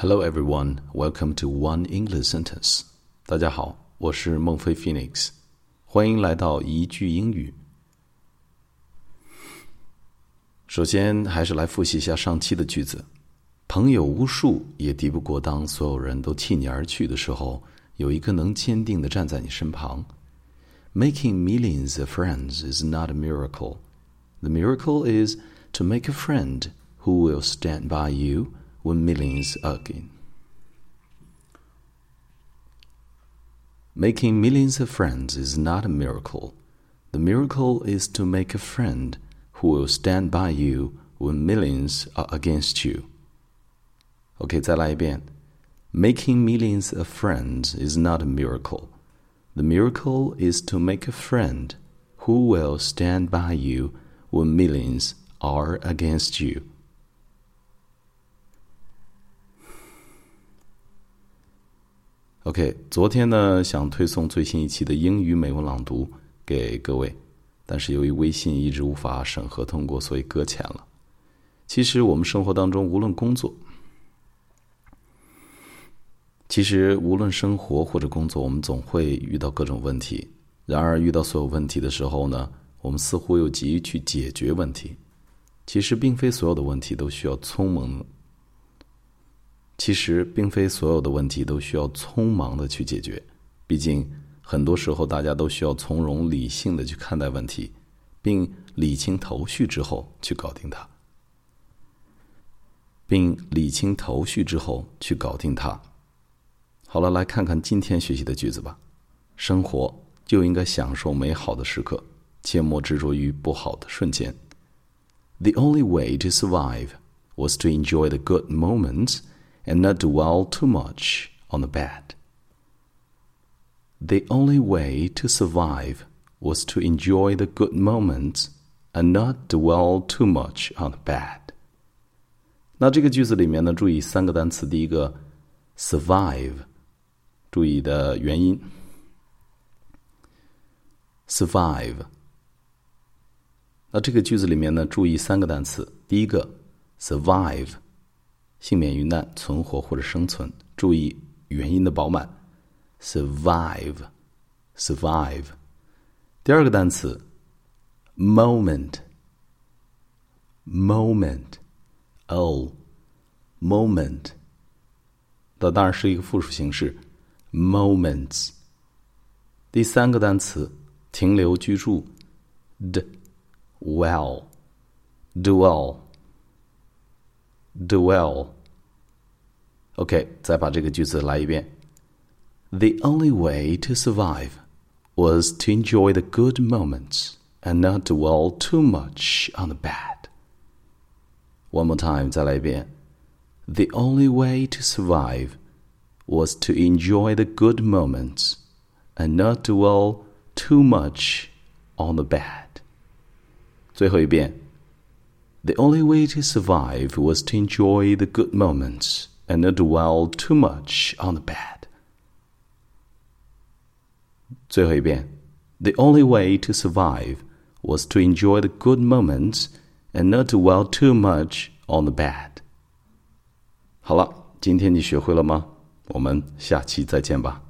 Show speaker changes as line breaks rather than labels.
Hello everyone, welcome to One English Sentence. 大家好，我是孟非 Phoenix，欢迎来到一句英语。首先，还是来复习一下上期的句子。朋友无数，也敌不过当所有人都弃你而去的时候，有一个能坚定的站在你身旁。Making millions of friends is not a miracle. The miracle is to make a friend who will stand by you when millions again. Making millions of friends is not a miracle. The miracle is to make a friend who will stand by you when millions are against you. OK，再来一遍。Making millions of friends is not a miracle. The miracle is to make a friend who will stand by you when millions are against you. OK，昨天呢想推送最新一期的英语美文朗读给各位，但是由于微信一直无法审核通过，所以搁浅了。其实我们生活当中，无论工作，其实无论生活或者工作，我们总会遇到各种问题。然而遇到所有问题的时候呢，我们似乎又急于去解决问题。其实并非所有的问题都需要匆忙。其实，并非所有的问题都需要匆忙的去解决。毕竟，很多时候大家都需要从容理性的去看待问题，并理清头绪之后去搞定它，并理清头绪之后去搞定它。好了，来看看今天学习的句子吧。生活就应该享受美好的时刻，切莫执着于不好的瞬间。The only way to survive was to enjoy the good moments. and not dwell too much on the bad. The only way to survive was to enjoy the good moments and not dwell too much on the bad. 那这个句子里面呢，注意三个单词。第一个 survive，注意的元音 survive。那这个句子里面呢，注意三个单词。第一个 survive。 幸免于难、存活或者生存。注意元音的饱满，survive，survive。第二个单词，moment，moment，o，moment。那当然是一个复数形式，moments。第三个单词，停留、居住，d，well，dwell。dwell。OK，再把这个句子来一遍。The only way to survive was to enjoy the good moments and not dwell too much on the bad. One more time, 再来一遍。The only way to survive was to enjoy the good moments and not dwell too much on the bad. 最后一遍。 the only way to survive was to enjoy the good moments and not dwell too much on the bad. 最后一遍，The only way to survive was to enjoy the good moments and not dwell too much on the bad. 好了，今天你学会了吗？我们下期再见吧。